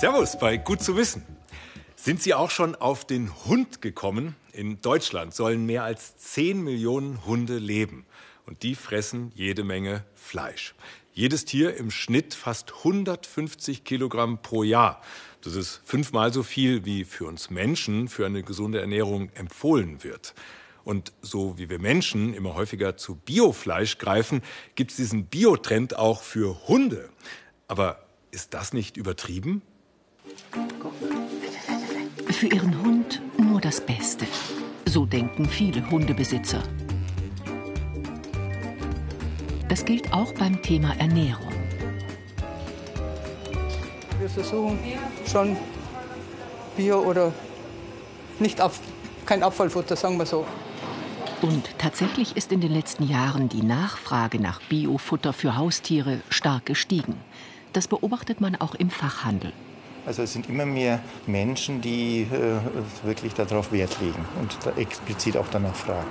Servus bei Gut zu wissen. Sind Sie auch schon auf den Hund gekommen? In Deutschland sollen mehr als 10 Millionen Hunde leben. Und die fressen jede Menge Fleisch. Jedes Tier im Schnitt fast 150 Kilogramm pro Jahr. Das ist fünfmal so viel, wie für uns Menschen für eine gesunde Ernährung empfohlen wird. Und so wie wir Menschen immer häufiger zu Biofleisch greifen, gibt es diesen Biotrend auch für Hunde. Aber ist das nicht übertrieben? Für ihren Hund nur das Beste. So denken viele Hundebesitzer. Das gilt auch beim Thema Ernährung. Wir versuchen schon Bio oder nicht ab, kein Abfallfutter, sagen wir so. Und tatsächlich ist in den letzten Jahren die Nachfrage nach Biofutter für Haustiere stark gestiegen. Das beobachtet man auch im Fachhandel. Also es sind immer mehr Menschen, die äh, wirklich darauf Wert legen und explizit auch danach fragen.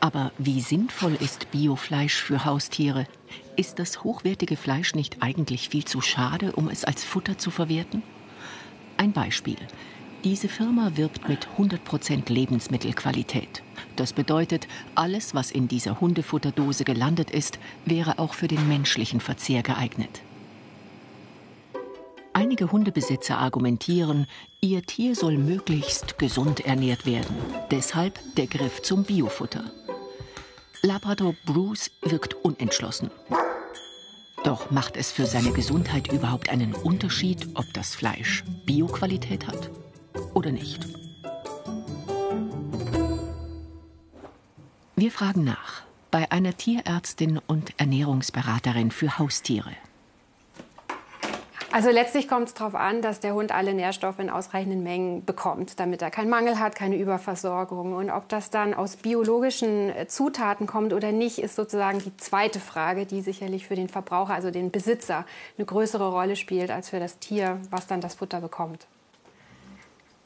Aber wie sinnvoll ist Biofleisch für Haustiere? Ist das hochwertige Fleisch nicht eigentlich viel zu schade, um es als Futter zu verwerten? Ein Beispiel. Diese Firma wirbt mit 100% Lebensmittelqualität. Das bedeutet, alles, was in dieser Hundefutterdose gelandet ist, wäre auch für den menschlichen Verzehr geeignet. Einige Hundebesitzer argumentieren, ihr Tier soll möglichst gesund ernährt werden. Deshalb der Griff zum Biofutter. Labrador Bruce wirkt unentschlossen. Doch macht es für seine Gesundheit überhaupt einen Unterschied, ob das Fleisch Bioqualität hat oder nicht? Wir fragen nach bei einer Tierärztin und Ernährungsberaterin für Haustiere. Also letztlich kommt es darauf an, dass der Hund alle Nährstoffe in ausreichenden Mengen bekommt, damit er keinen Mangel hat, keine Überversorgung. Und ob das dann aus biologischen äh, Zutaten kommt oder nicht, ist sozusagen die zweite Frage, die sicherlich für den Verbraucher, also den Besitzer, eine größere Rolle spielt als für das Tier, was dann das Futter bekommt.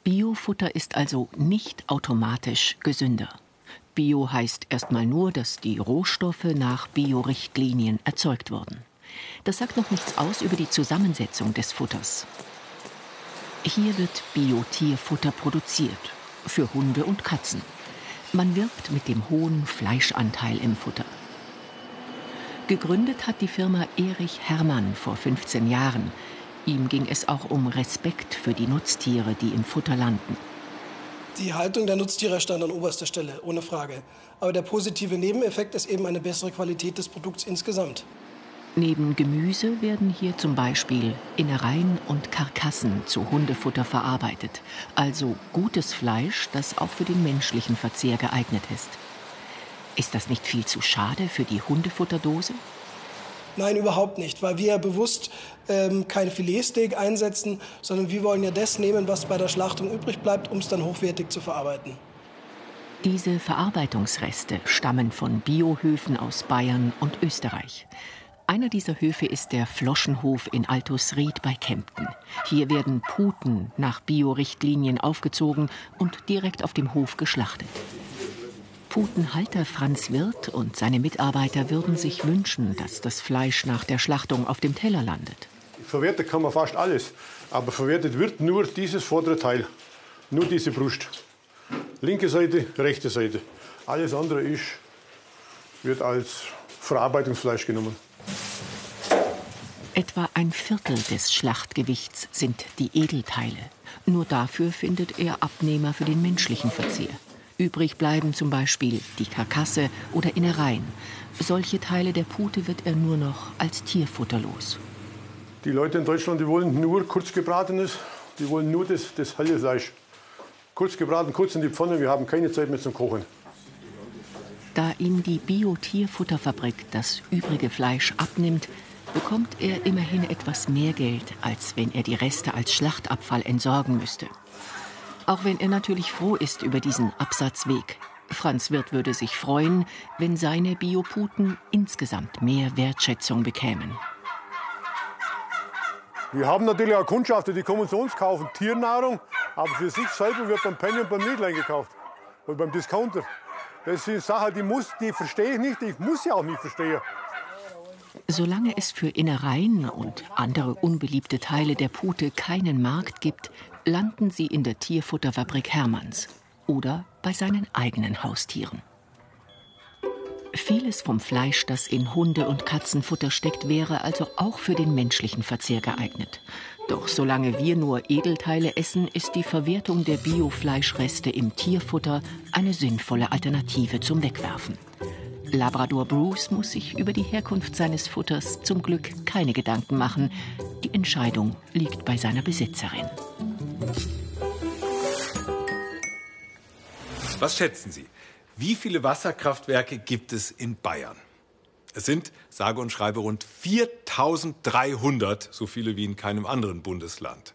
Biofutter ist also nicht automatisch gesünder. Bio heißt erstmal nur, dass die Rohstoffe nach Biorichtlinien erzeugt wurden. Das sagt noch nichts aus über die Zusammensetzung des Futters. Hier wird Bio-Tierfutter produziert. Für Hunde und Katzen. Man wirbt mit dem hohen Fleischanteil im Futter. Gegründet hat die Firma Erich Hermann vor 15 Jahren. Ihm ging es auch um Respekt für die Nutztiere, die im Futter landen. Die Haltung der Nutztiere stand an oberster Stelle, ohne Frage. Aber der positive Nebeneffekt ist eben eine bessere Qualität des Produkts insgesamt. Neben Gemüse werden hier zum Beispiel Innereien und Karkassen zu Hundefutter verarbeitet, also gutes Fleisch, das auch für den menschlichen Verzehr geeignet ist. Ist das nicht viel zu schade für die Hundefutterdose? Nein, überhaupt nicht, weil wir ja bewusst ähm, kein Filetsteak einsetzen, sondern wir wollen ja das nehmen, was bei der Schlachtung übrig bleibt, um es dann hochwertig zu verarbeiten. Diese Verarbeitungsreste stammen von Biohöfen aus Bayern und Österreich. Einer dieser Höfe ist der Floschenhof in Altusried bei Kempten. Hier werden Puten nach Biorichtlinien aufgezogen und direkt auf dem Hof geschlachtet. Putenhalter Franz Wirth und seine Mitarbeiter würden sich wünschen, dass das Fleisch nach der Schlachtung auf dem Teller landet. Verwertet kann man fast alles, aber verwertet wird nur dieses vordere Teil, nur diese Brust. Linke Seite, rechte Seite. Alles andere ist, wird als Verarbeitungsfleisch genommen. Etwa ein Viertel des Schlachtgewichts sind die Edelteile. Nur dafür findet er Abnehmer für den menschlichen Verzehr. Übrig bleiben zum Beispiel die Karkasse oder Innereien. Solche Teile der Pute wird er nur noch als Tierfutter los. Die Leute in Deutschland, die wollen nur kurz gebratenes, die wollen nur das, das helle Fleisch. Kurz gebraten, kurz in die Pfanne, wir haben keine Zeit mehr zum Kochen. Da ihm die Bio-Tierfutterfabrik das übrige Fleisch abnimmt, bekommt er immerhin etwas mehr Geld, als wenn er die Reste als Schlachtabfall entsorgen müsste. Auch wenn er natürlich froh ist über diesen Absatzweg. Franz Wirth würde sich freuen, wenn seine Bioputen insgesamt mehr Wertschätzung bekämen. Wir haben natürlich auch Kundschafter, die kommen zu uns kaufen Tiernahrung, aber für sich selber wird beim Penny und beim Lidl eingekauft. Oder beim Discounter. Das sind Sachen, die, muss, die verstehe ich nicht, ich muss sie auch nicht verstehen. Solange es für Innereien und andere unbeliebte Teile der Pute keinen Markt gibt, landen sie in der Tierfutterfabrik Hermanns oder bei seinen eigenen Haustieren. Vieles vom Fleisch, das in Hunde- und Katzenfutter steckt, wäre also auch für den menschlichen Verzehr geeignet. Doch solange wir nur Edelteile essen, ist die Verwertung der Biofleischreste im Tierfutter eine sinnvolle Alternative zum Wegwerfen. Labrador Bruce muss sich über die Herkunft seines Futters zum Glück keine Gedanken machen. Die Entscheidung liegt bei seiner Besitzerin. Was schätzen Sie? Wie viele Wasserkraftwerke gibt es in Bayern? Es sind, sage und schreibe, rund 4300, so viele wie in keinem anderen Bundesland.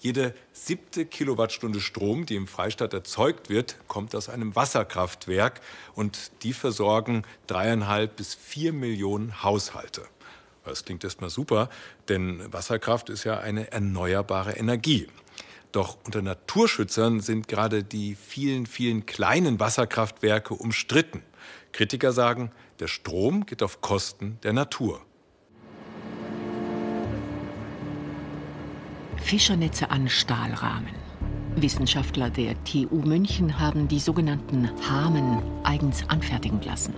Jede siebte Kilowattstunde Strom, die im Freistaat erzeugt wird, kommt aus einem Wasserkraftwerk und die versorgen dreieinhalb bis vier Millionen Haushalte. Das klingt erstmal super, denn Wasserkraft ist ja eine erneuerbare Energie. Doch unter Naturschützern sind gerade die vielen, vielen kleinen Wasserkraftwerke umstritten. Kritiker sagen, der Strom geht auf Kosten der Natur. Fischernetze an Stahlrahmen. Wissenschaftler der TU München haben die sogenannten Hamen eigens anfertigen lassen.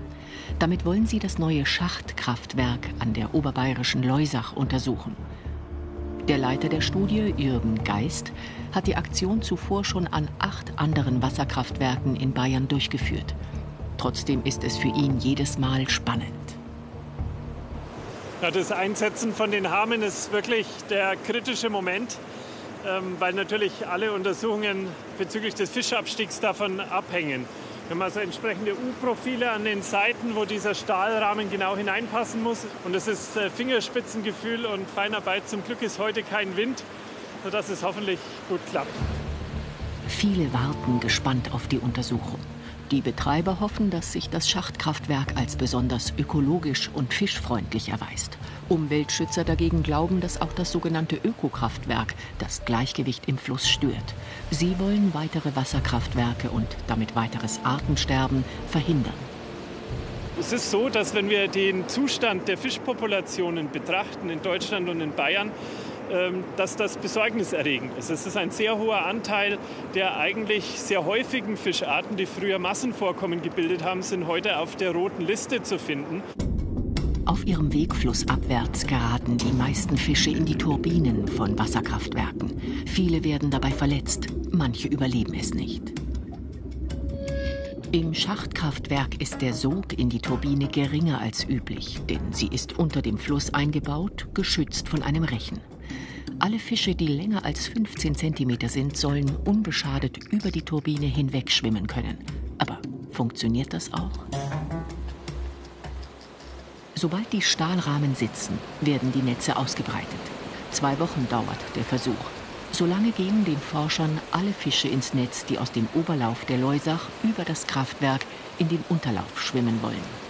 Damit wollen sie das neue Schachtkraftwerk an der oberbayerischen Leusach untersuchen. Der Leiter der Studie, Jürgen Geist, hat die Aktion zuvor schon an acht anderen Wasserkraftwerken in Bayern durchgeführt. Trotzdem ist es für ihn jedes Mal spannend. Ja, das Einsetzen von den Hamen ist wirklich der kritische Moment, ähm, weil natürlich alle Untersuchungen bezüglich des Fischabstiegs davon abhängen. Wir haben also entsprechende U-Profile an den Seiten, wo dieser Stahlrahmen genau hineinpassen muss. Und es ist äh, Fingerspitzengefühl und Feinarbeit. Zum Glück ist heute kein Wind, sodass es hoffentlich gut klappt. Viele warten gespannt auf die Untersuchung. Die Betreiber hoffen, dass sich das Schachtkraftwerk als besonders ökologisch und fischfreundlich erweist. Umweltschützer dagegen glauben, dass auch das sogenannte Ökokraftwerk das Gleichgewicht im Fluss stört. Sie wollen weitere Wasserkraftwerke und damit weiteres Artensterben verhindern. Es ist so, dass wenn wir den Zustand der Fischpopulationen betrachten in Deutschland und in Bayern, dass das besorgniserregend ist. Es ist ein sehr hoher Anteil der eigentlich sehr häufigen Fischarten, die früher Massenvorkommen gebildet haben, sind heute auf der roten Liste zu finden. Auf ihrem Weg flussabwärts geraten die meisten Fische in die Turbinen von Wasserkraftwerken. Viele werden dabei verletzt, manche überleben es nicht. Im Schachtkraftwerk ist der Sog in die Turbine geringer als üblich, denn sie ist unter dem Fluss eingebaut, geschützt von einem Rechen. Alle Fische, die länger als 15 cm sind, sollen unbeschadet über die Turbine hinweg schwimmen können. Aber funktioniert das auch? Sobald die Stahlrahmen sitzen, werden die Netze ausgebreitet. Zwei Wochen dauert der Versuch. Solange gehen den Forschern alle Fische ins Netz, die aus dem Oberlauf der Leusach über das Kraftwerk in den Unterlauf schwimmen wollen.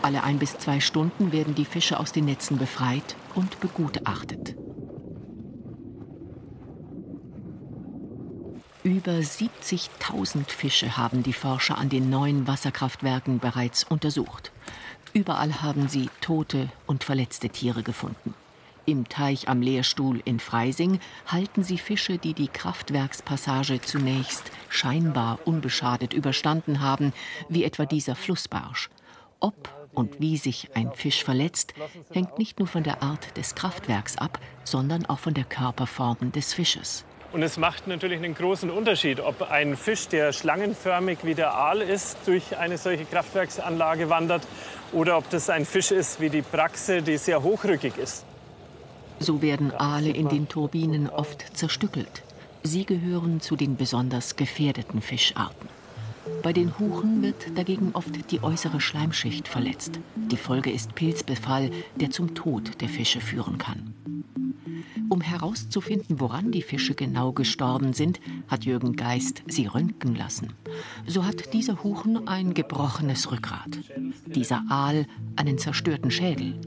Alle ein bis zwei Stunden werden die Fische aus den Netzen befreit und begutachtet. Über 70.000 Fische haben die Forscher an den neuen Wasserkraftwerken bereits untersucht. Überall haben sie tote und verletzte Tiere gefunden. Im Teich am Lehrstuhl in Freising halten sie Fische, die die Kraftwerkspassage zunächst scheinbar unbeschadet überstanden haben, wie etwa dieser Flussbarsch. Ob und wie sich ein Fisch verletzt, hängt nicht nur von der Art des Kraftwerks ab, sondern auch von der Körperform des Fisches. Und es macht natürlich einen großen Unterschied, ob ein Fisch, der schlangenförmig wie der Aal ist, durch eine solche Kraftwerksanlage wandert oder ob das ein Fisch ist wie die Praxe, die sehr hochrückig ist. So werden Aale in den Turbinen oft zerstückelt. Sie gehören zu den besonders gefährdeten Fischarten. Bei den Huchen wird dagegen oft die äußere Schleimschicht verletzt. Die Folge ist Pilzbefall, der zum Tod der Fische führen kann. Um herauszufinden, woran die Fische genau gestorben sind, hat Jürgen Geist sie röntgen lassen. So hat dieser Huchen ein gebrochenes Rückgrat, dieser Aal einen zerstörten Schädel.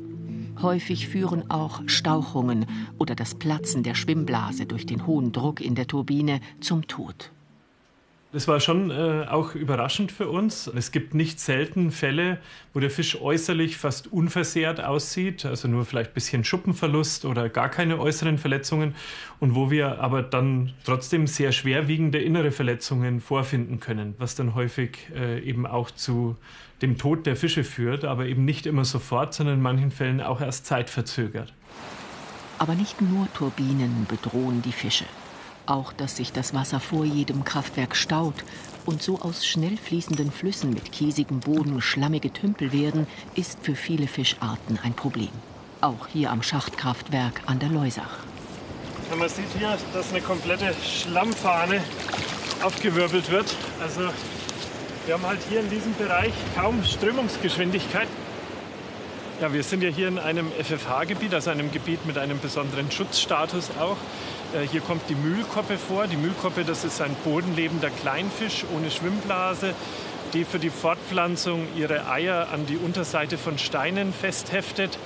Häufig führen auch Stauchungen oder das Platzen der Schwimmblase durch den hohen Druck in der Turbine zum Tod. Das war schon äh, auch überraschend für uns. Es gibt nicht selten Fälle, wo der Fisch äußerlich fast unversehrt aussieht, also nur vielleicht ein bisschen Schuppenverlust oder gar keine äußeren Verletzungen und wo wir aber dann trotzdem sehr schwerwiegende innere Verletzungen vorfinden können, was dann häufig äh, eben auch zu dem Tod der Fische führt, aber eben nicht immer sofort, sondern in manchen Fällen auch erst zeitverzögert. Aber nicht nur Turbinen bedrohen die Fische. Auch, dass sich das Wasser vor jedem Kraftwerk staut und so aus schnell fließenden Flüssen mit kiesigem Boden schlammige Tümpel werden, ist für viele Fischarten ein Problem. Auch hier am Schachtkraftwerk an der Leusach. Man sieht hier, dass eine komplette Schlammfahne aufgewirbelt wird. Also wir haben halt hier in diesem Bereich kaum Strömungsgeschwindigkeit. Ja, wir sind ja hier in einem FFH-Gebiet, also einem Gebiet mit einem besonderen Schutzstatus auch. Äh, hier kommt die Mühlkoppe vor. Die Mühlkoppe, das ist ein bodenlebender Kleinfisch ohne Schwimmblase, die für die Fortpflanzung ihre Eier an die Unterseite von Steinen festheftet.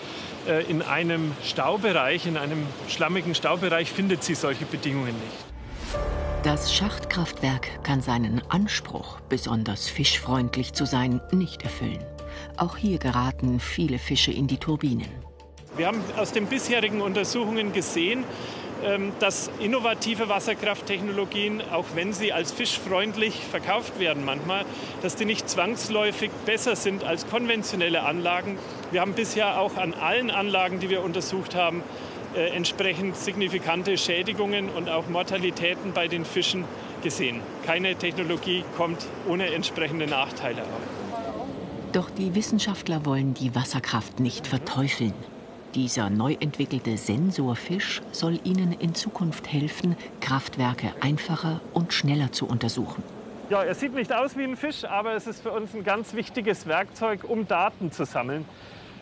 Äh, in einem Staubereich, in einem schlammigen Staubereich findet sie solche Bedingungen nicht. Das Schachtkraftwerk kann seinen Anspruch, besonders fischfreundlich zu sein, nicht erfüllen. Auch hier geraten viele Fische in die Turbinen. Wir haben aus den bisherigen Untersuchungen gesehen, dass innovative Wasserkrafttechnologien, auch wenn sie als fischfreundlich verkauft werden manchmal, dass die nicht zwangsläufig besser sind als konventionelle Anlagen. Wir haben bisher auch an allen Anlagen, die wir untersucht haben, äh, entsprechend signifikante Schädigungen und auch Mortalitäten bei den Fischen gesehen. Keine Technologie kommt ohne entsprechende Nachteile auf. Doch die Wissenschaftler wollen die Wasserkraft nicht verteufeln. Dieser neu entwickelte Sensorfisch soll Ihnen in Zukunft helfen, Kraftwerke einfacher und schneller zu untersuchen. Ja, er sieht nicht aus wie ein Fisch, aber es ist für uns ein ganz wichtiges Werkzeug, um Daten zu sammeln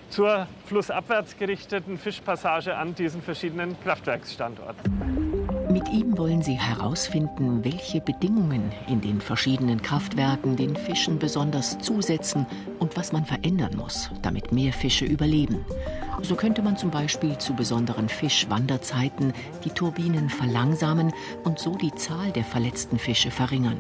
zur flussabwärts gerichteten Fischpassage an diesen verschiedenen Kraftwerksstandorten. Mit ihm wollen sie herausfinden, welche Bedingungen in den verschiedenen Kraftwerken den Fischen besonders zusetzen und was man verändern muss, damit mehr Fische überleben. So könnte man zum Beispiel zu besonderen Fischwanderzeiten die Turbinen verlangsamen und so die Zahl der verletzten Fische verringern.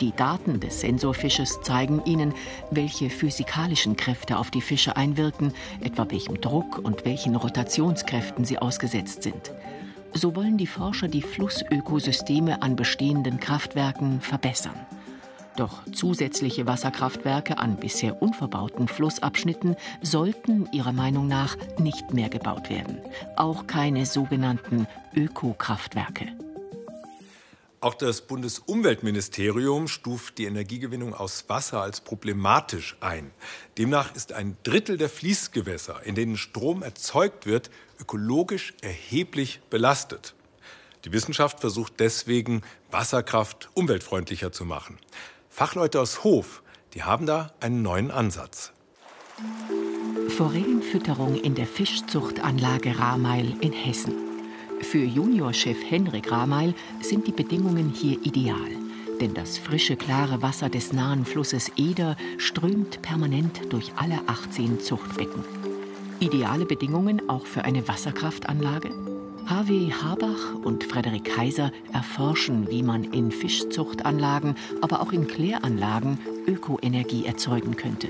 Die Daten des Sensorfisches zeigen Ihnen, welche physikalischen Kräfte auf die Fische einwirken, etwa welchem Druck und welchen Rotationskräften sie ausgesetzt sind. So wollen die Forscher die Flussökosysteme an bestehenden Kraftwerken verbessern. Doch zusätzliche Wasserkraftwerke an bisher unverbauten Flussabschnitten sollten ihrer Meinung nach nicht mehr gebaut werden. Auch keine sogenannten Ökokraftwerke. Auch das Bundesumweltministerium stuft die Energiegewinnung aus Wasser als problematisch ein. Demnach ist ein Drittel der Fließgewässer, in denen Strom erzeugt wird, ökologisch erheblich belastet. Die Wissenschaft versucht deswegen, Wasserkraft umweltfreundlicher zu machen. Fachleute aus Hof, die haben da einen neuen Ansatz. Forellenfütterung in der Fischzuchtanlage Rameil in Hessen. Für Juniorchef Henrik Rameil sind die Bedingungen hier ideal. Denn das frische, klare Wasser des nahen Flusses Eder strömt permanent durch alle 18 Zuchtbecken. Ideale Bedingungen auch für eine Wasserkraftanlage? H.W. Habach und Frederik Kaiser erforschen, wie man in Fischzuchtanlagen, aber auch in Kläranlagen Ökoenergie erzeugen könnte.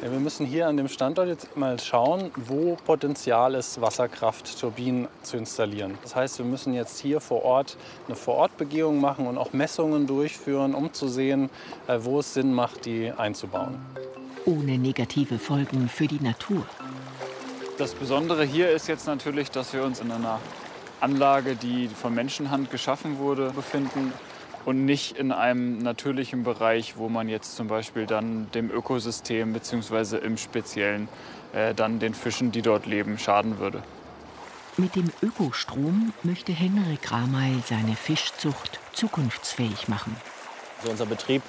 Ja, wir müssen hier an dem Standort jetzt mal schauen, wo Potenzial ist, Wasserkraftturbinen zu installieren. Das heißt, wir müssen jetzt hier vor Ort eine Vorortbegehung machen und auch Messungen durchführen, um zu sehen, äh, wo es Sinn macht, die einzubauen. Ohne negative Folgen für die Natur. Das Besondere hier ist jetzt natürlich, dass wir uns in einer Anlage, die von Menschenhand geschaffen wurde, befinden und nicht in einem natürlichen Bereich, wo man jetzt zum Beispiel dann dem Ökosystem bzw. im Speziellen äh, dann den Fischen, die dort leben, schaden würde. Mit dem Ökostrom möchte Henrik Rameil seine Fischzucht zukunftsfähig machen. Also unser Betrieb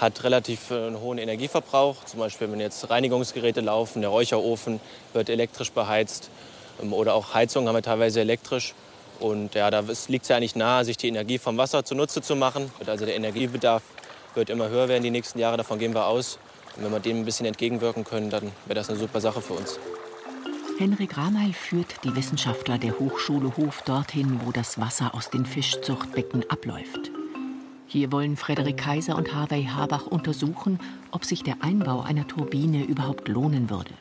hat relativ äh, einen hohen Energieverbrauch. Zum Beispiel, wenn jetzt Reinigungsgeräte laufen, der Räucherofen wird elektrisch beheizt ähm, oder auch Heizung haben wir teilweise elektrisch. Und ja, da liegt es ja eigentlich nahe, sich die Energie vom Wasser zunutze zu machen. Also der Energiebedarf wird immer höher werden die nächsten Jahre, davon gehen wir aus. Und wenn wir dem ein bisschen entgegenwirken können, dann wäre das eine super Sache für uns. Henrik Rameil führt die Wissenschaftler der Hochschule Hof dorthin, wo das Wasser aus den Fischzuchtbecken abläuft. Hier wollen Frederik Kaiser und Harvey Habach untersuchen, ob sich der Einbau einer Turbine überhaupt lohnen würde.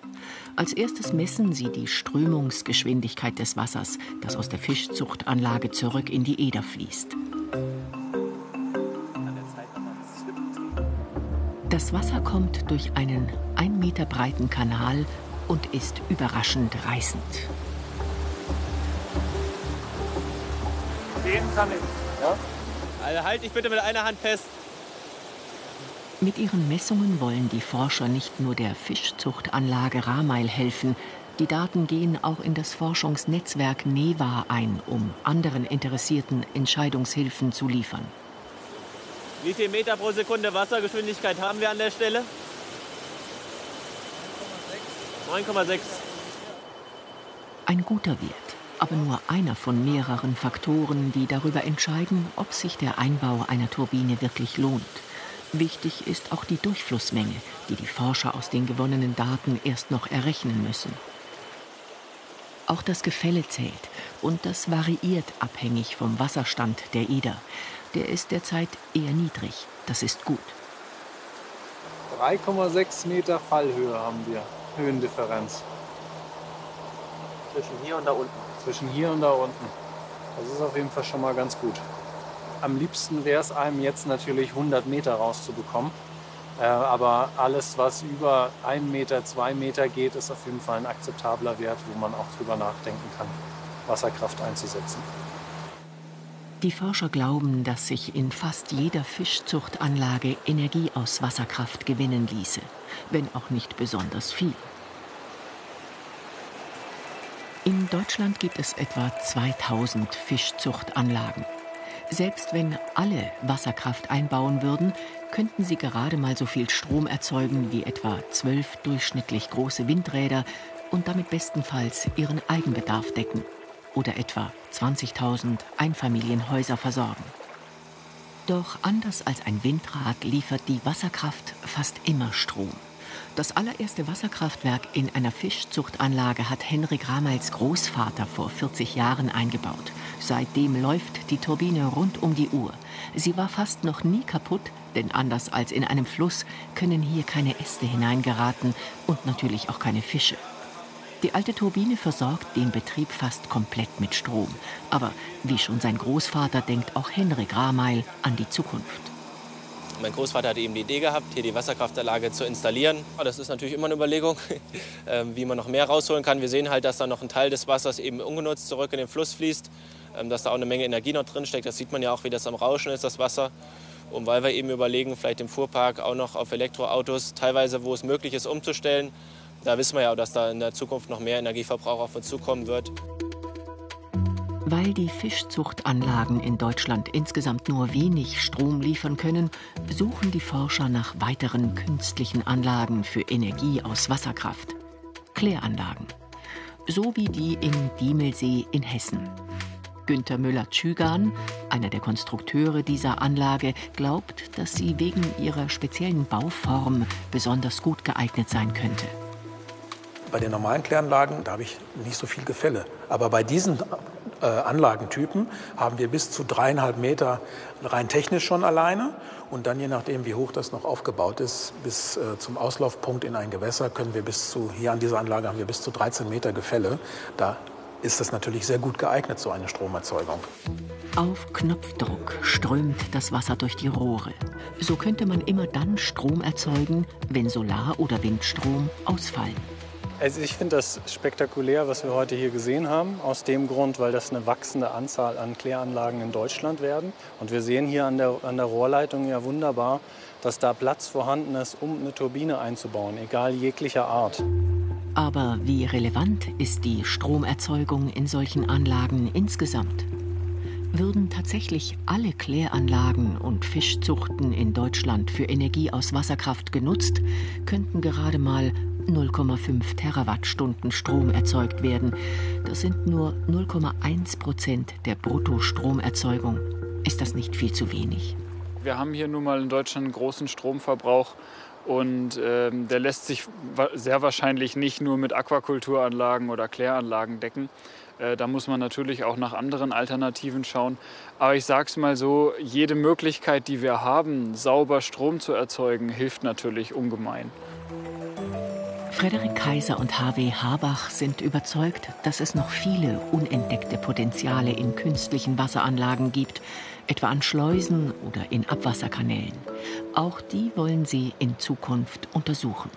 Als erstes messen sie die Strömungsgeschwindigkeit des Wassers, das aus der Fischzuchtanlage zurück in die Eder fließt. Das Wasser kommt durch einen ein Meter breiten Kanal und ist überraschend reißend. Gehen kann ich. Ja? Also halt dich bitte mit einer Hand fest. Mit ihren Messungen wollen die Forscher nicht nur der Fischzuchtanlage Rameil helfen, die Daten gehen auch in das Forschungsnetzwerk NEVA ein, um anderen Interessierten Entscheidungshilfen zu liefern. Wie viel Meter pro Sekunde Wassergeschwindigkeit haben wir an der Stelle? 9,6. Ein guter Wert, aber nur einer von mehreren Faktoren, die darüber entscheiden, ob sich der Einbau einer Turbine wirklich lohnt. Wichtig ist auch die Durchflussmenge, die die Forscher aus den gewonnenen Daten erst noch errechnen müssen. Auch das Gefälle zählt und das variiert abhängig vom Wasserstand der Eder. Der ist derzeit eher niedrig. Das ist gut. 3,6 Meter Fallhöhe haben wir, Höhendifferenz. Zwischen hier und da unten. Zwischen hier und da unten. Das ist auf jeden Fall schon mal ganz gut. Am liebsten wäre es einem jetzt natürlich 100 Meter rauszubekommen. Äh, aber alles, was über 1 Meter, 2 Meter geht, ist auf jeden Fall ein akzeptabler Wert, wo man auch drüber nachdenken kann, Wasserkraft einzusetzen. Die Forscher glauben, dass sich in fast jeder Fischzuchtanlage Energie aus Wasserkraft gewinnen ließe, wenn auch nicht besonders viel. In Deutschland gibt es etwa 2000 Fischzuchtanlagen. Selbst wenn alle Wasserkraft einbauen würden, könnten sie gerade mal so viel Strom erzeugen wie etwa zwölf durchschnittlich große Windräder und damit bestenfalls ihren Eigenbedarf decken oder etwa 20.000 Einfamilienhäuser versorgen. Doch anders als ein Windrad liefert die Wasserkraft fast immer Strom. Das allererste Wasserkraftwerk in einer Fischzuchtanlage hat Henrik Rameils Großvater vor 40 Jahren eingebaut. Seitdem läuft die Turbine rund um die Uhr. Sie war fast noch nie kaputt, denn anders als in einem Fluss können hier keine Äste hineingeraten und natürlich auch keine Fische. Die alte Turbine versorgt den Betrieb fast komplett mit Strom. Aber wie schon sein Großvater denkt auch Henrik Rameil an die Zukunft. Mein Großvater hatte eben die Idee gehabt, hier die Wasserkraftanlage zu installieren. Das ist natürlich immer eine Überlegung, ähm, wie man noch mehr rausholen kann. Wir sehen halt, dass da noch ein Teil des Wassers eben ungenutzt zurück in den Fluss fließt, ähm, dass da auch eine Menge Energie noch drin steckt. Das sieht man ja auch, wie das am Rauschen ist, das Wasser. Und weil wir eben überlegen, vielleicht im Fuhrpark auch noch auf Elektroautos, teilweise, wo es möglich ist, umzustellen. Da wissen wir ja, dass da in der Zukunft noch mehr Energieverbrauch auf uns zukommen wird. Weil die Fischzuchtanlagen in Deutschland insgesamt nur wenig Strom liefern können, suchen die Forscher nach weiteren künstlichen Anlagen für Energie aus Wasserkraft. Kläranlagen. So wie die im Diemelsee in Hessen. Günter Müller-Tschügan, einer der Konstrukteure dieser Anlage, glaubt, dass sie wegen ihrer speziellen Bauform besonders gut geeignet sein könnte. Bei den normalen Kläranlagen, da habe ich nicht so viel Gefälle. Aber bei diesen äh, Anlagentypen haben wir bis zu dreieinhalb Meter rein technisch schon alleine. Und dann, je nachdem, wie hoch das noch aufgebaut ist, bis äh, zum Auslaufpunkt in ein Gewässer, können wir bis zu, hier an dieser Anlage haben wir bis zu 13 Meter Gefälle. Da ist das natürlich sehr gut geeignet, so eine Stromerzeugung. Auf Knopfdruck strömt das Wasser durch die Rohre. So könnte man immer dann Strom erzeugen, wenn Solar- oder Windstrom ausfallen. Also ich finde das spektakulär, was wir heute hier gesehen haben, aus dem Grund, weil das eine wachsende Anzahl an Kläranlagen in Deutschland werden. Und wir sehen hier an der, an der Rohrleitung ja wunderbar, dass da Platz vorhanden ist, um eine Turbine einzubauen, egal jeglicher Art. Aber wie relevant ist die Stromerzeugung in solchen Anlagen insgesamt? Würden tatsächlich alle Kläranlagen und Fischzuchten in Deutschland für Energie aus Wasserkraft genutzt, könnten gerade mal 0,5 Terawattstunden Strom erzeugt werden. Das sind nur 0,1 Prozent der Bruttostromerzeugung. Ist das nicht viel zu wenig? Wir haben hier nun mal in Deutschland einen großen Stromverbrauch und ähm, der lässt sich sehr wahrscheinlich nicht nur mit Aquakulturanlagen oder Kläranlagen decken. Äh, da muss man natürlich auch nach anderen Alternativen schauen. Aber ich sage es mal so, jede Möglichkeit, die wir haben, sauber Strom zu erzeugen, hilft natürlich ungemein. Frederik Kaiser und H.W. Habach sind überzeugt, dass es noch viele unentdeckte Potenziale in künstlichen Wasseranlagen gibt, etwa an Schleusen oder in Abwasserkanälen. Auch die wollen sie in Zukunft untersuchen.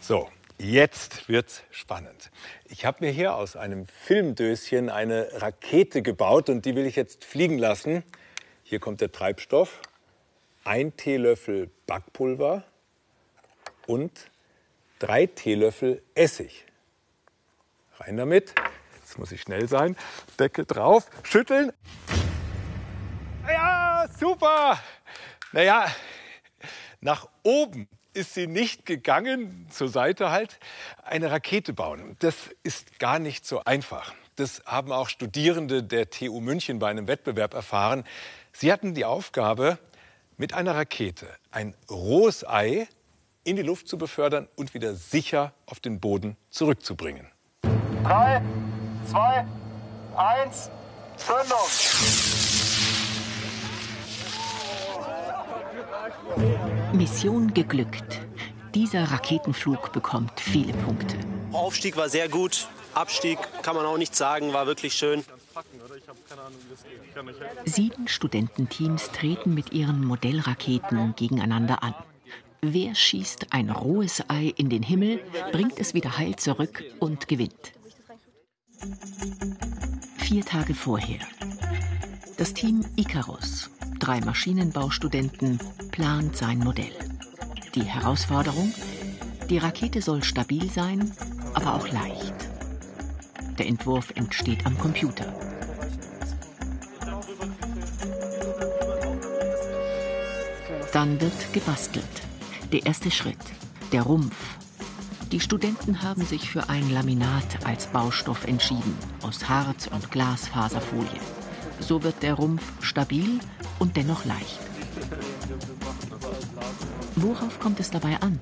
So, jetzt wird's spannend. Ich habe mir hier aus einem Filmdöschen eine Rakete gebaut und die will ich jetzt fliegen lassen. Hier kommt der Treibstoff, ein Teelöffel Backpulver und drei Teelöffel Essig. Rein damit. Jetzt muss ich schnell sein. Deckel drauf, schütteln. Ja, super. Naja, nach oben ist sie nicht gegangen, zur Seite halt, eine Rakete bauen. Das ist gar nicht so einfach. Das haben auch Studierende der TU München bei einem Wettbewerb erfahren. Sie hatten die Aufgabe, mit einer Rakete ein rohes Ei in die Luft zu befördern und wieder sicher auf den Boden zurückzubringen. Drei, zwei, eins, Zündung! Mission geglückt. Dieser Raketenflug bekommt viele Punkte. Aufstieg war sehr gut. Abstieg kann man auch nicht sagen, war wirklich schön. Sieben Studententeams treten mit ihren Modellraketen gegeneinander an. Wer schießt ein rohes Ei in den Himmel, bringt es wieder heil zurück und gewinnt. Vier Tage vorher. Das Team Icarus, drei Maschinenbaustudenten, plant sein Modell. Die Herausforderung? Die Rakete soll stabil sein, aber auch leicht. Der Entwurf entsteht am Computer. Dann wird gebastelt. Der erste Schritt, der Rumpf. Die Studenten haben sich für ein Laminat als Baustoff entschieden, aus Harz und Glasfaserfolie. So wird der Rumpf stabil und dennoch leicht. Worauf kommt es dabei an?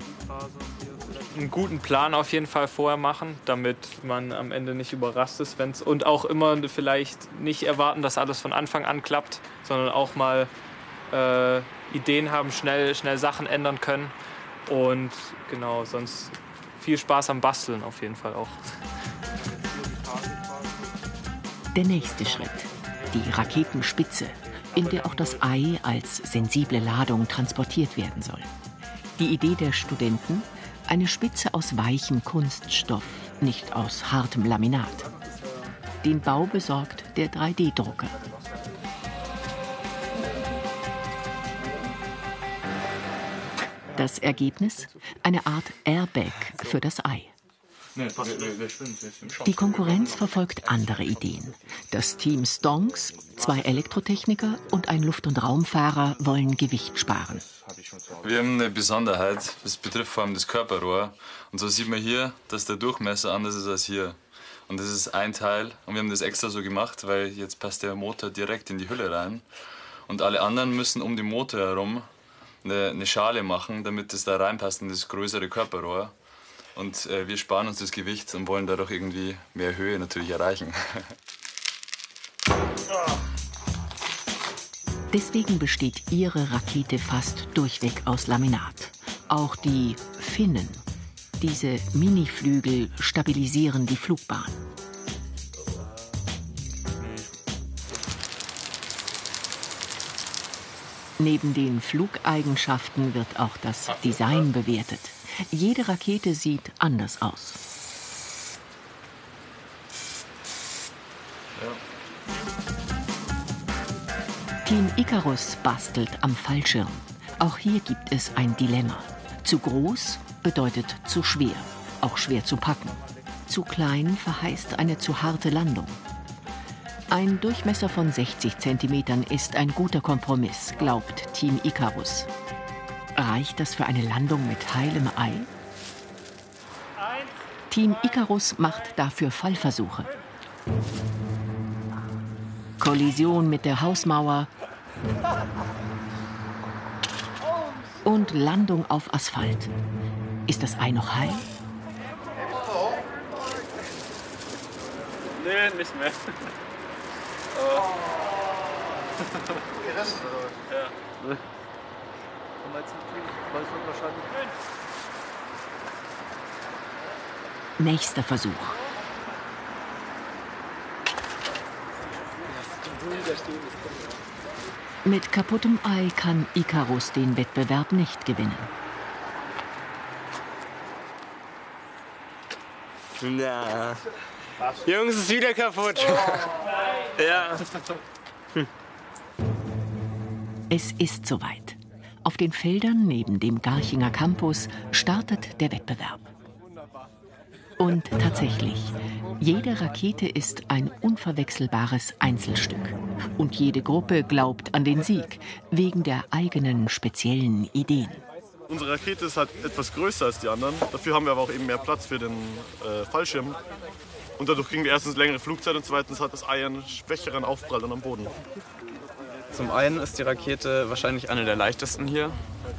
Einen guten Plan auf jeden Fall vorher machen, damit man am Ende nicht überrascht ist, wenn's und auch immer vielleicht nicht erwarten, dass alles von Anfang an klappt, sondern auch mal äh, Ideen haben, schnell, schnell Sachen ändern können und genau, sonst viel Spaß am Basteln auf jeden Fall auch. Der nächste Schritt, die Raketenspitze, in der auch das Ei als sensible Ladung transportiert werden soll. Die Idee der Studenten, eine Spitze aus weichem Kunststoff, nicht aus hartem Laminat. Den Bau besorgt der 3D-Drucker. Das Ergebnis? Eine Art Airbag für das Ei. Die Konkurrenz verfolgt andere Ideen. Das Team Stonks, zwei Elektrotechniker und ein Luft- und Raumfahrer wollen Gewicht sparen. Wir haben eine Besonderheit, das betrifft vor allem das Körperrohr. Und so sieht man hier, dass der Durchmesser anders ist als hier. Und das ist ein Teil. Und wir haben das extra so gemacht, weil jetzt passt der Motor direkt in die Hülle rein. Und alle anderen müssen um den Motor herum eine, eine Schale machen, damit es da reinpasst in das größere Körperrohr. Und äh, wir sparen uns das Gewicht und wollen dadurch irgendwie mehr Höhe natürlich erreichen. Deswegen besteht ihre Rakete fast durchweg aus Laminat. Auch die Finnen, diese Miniflügel, stabilisieren die Flugbahn. Neben den Flugeigenschaften wird auch das Design bewertet. Jede Rakete sieht anders aus. Team Icarus bastelt am Fallschirm. Auch hier gibt es ein Dilemma. Zu groß bedeutet zu schwer, auch schwer zu packen. Zu klein verheißt eine zu harte Landung. Ein Durchmesser von 60 cm ist ein guter Kompromiss, glaubt Team Icarus. Reicht das für eine Landung mit heilem Ei? Team Icarus macht dafür Fallversuche. Kollision mit der Hausmauer und Landung auf Asphalt. Ist das Ei noch heil? Nee, nicht mehr. Oh. Die Reste? Ja. Ne? Kann man jetzt nicht weil es wird wahrscheinlich. Nächster Versuch. Mit kaputtem Ei kann Icarus den Wettbewerb nicht gewinnen. Na. Jungs, ist wieder kaputt. ja. Es ist soweit. Auf den Feldern neben dem Garchinger Campus startet der Wettbewerb. Und tatsächlich, jede Rakete ist ein unverwechselbares Einzelstück. Und jede Gruppe glaubt an den Sieg, wegen der eigenen speziellen Ideen. Unsere Rakete ist halt etwas größer als die anderen. Dafür haben wir aber auch eben mehr Platz für den äh, Fallschirm. Und dadurch kriegen wir erstens längere Flugzeit und zweitens hat das Ei einen schwächeren Aufprall dann am Boden. Zum einen ist die Rakete wahrscheinlich eine der leichtesten hier.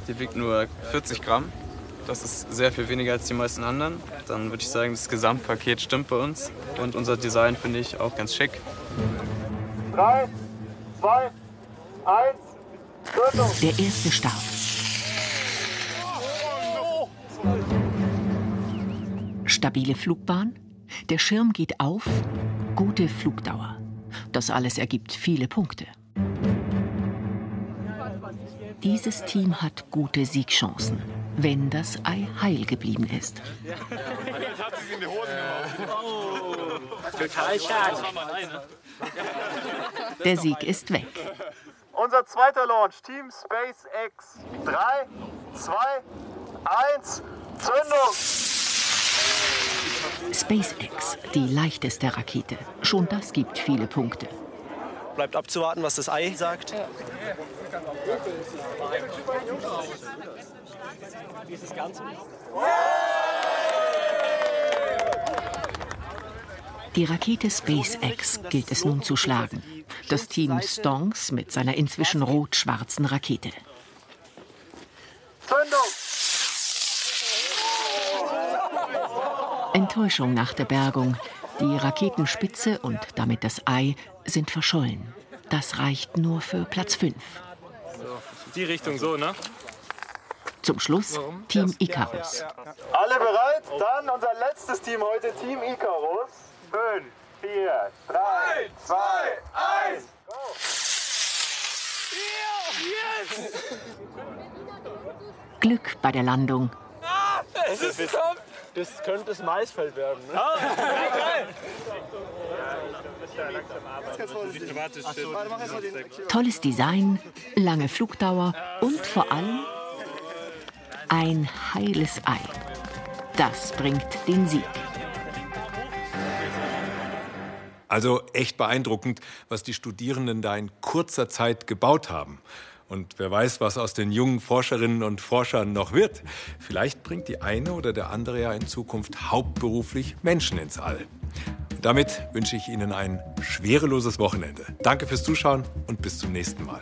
Die wiegt nur 40 Gramm. Das ist sehr viel weniger als die meisten anderen. Dann würde ich sagen, das Gesamtpaket stimmt bei uns. Und unser Design finde ich auch ganz schick. 3, 2, 1, Gründung. Der erste Start. Stabile Flugbahn, der Schirm geht auf, gute Flugdauer. Das alles ergibt viele Punkte. Dieses Team hat gute Siegchancen, wenn das Ei heil geblieben ist. Jetzt hat sie in die Hosen gemacht. Total schade. Der Sieg ist weg. Unser zweiter Launch, Team SpaceX. 3, 2, 1, Zündung! SpaceX, die leichteste Rakete. Schon das gibt viele Punkte. Bleibt abzuwarten, was das Ei sagt. Dieses Ganze. Die Rakete SpaceX gilt es nun zu schlagen. Das Team Stonks mit seiner inzwischen rot-schwarzen Rakete. Enttäuschung nach der Bergung. Die Raketenspitze und damit das Ei sind verschollen. Das reicht nur für Platz 5. Die Richtung so, ne? Zum Schluss Team Icarus. Alle bereit? Dann unser letztes Team heute, Team Icarus. 5, 4, 3, 2, 1. Glück bei der Landung. Es ist top. Das könnte das Maisfeld werden. Ne? Tolles Design, lange Flugdauer und vor allem ein heiles Ei. Das bringt den Sieg. Also echt beeindruckend, was die Studierenden da in kurzer Zeit gebaut haben. Und wer weiß, was aus den jungen Forscherinnen und Forschern noch wird. Vielleicht bringt die eine oder der andere ja in Zukunft hauptberuflich Menschen ins All. Damit wünsche ich Ihnen ein schwereloses Wochenende. Danke fürs Zuschauen und bis zum nächsten Mal.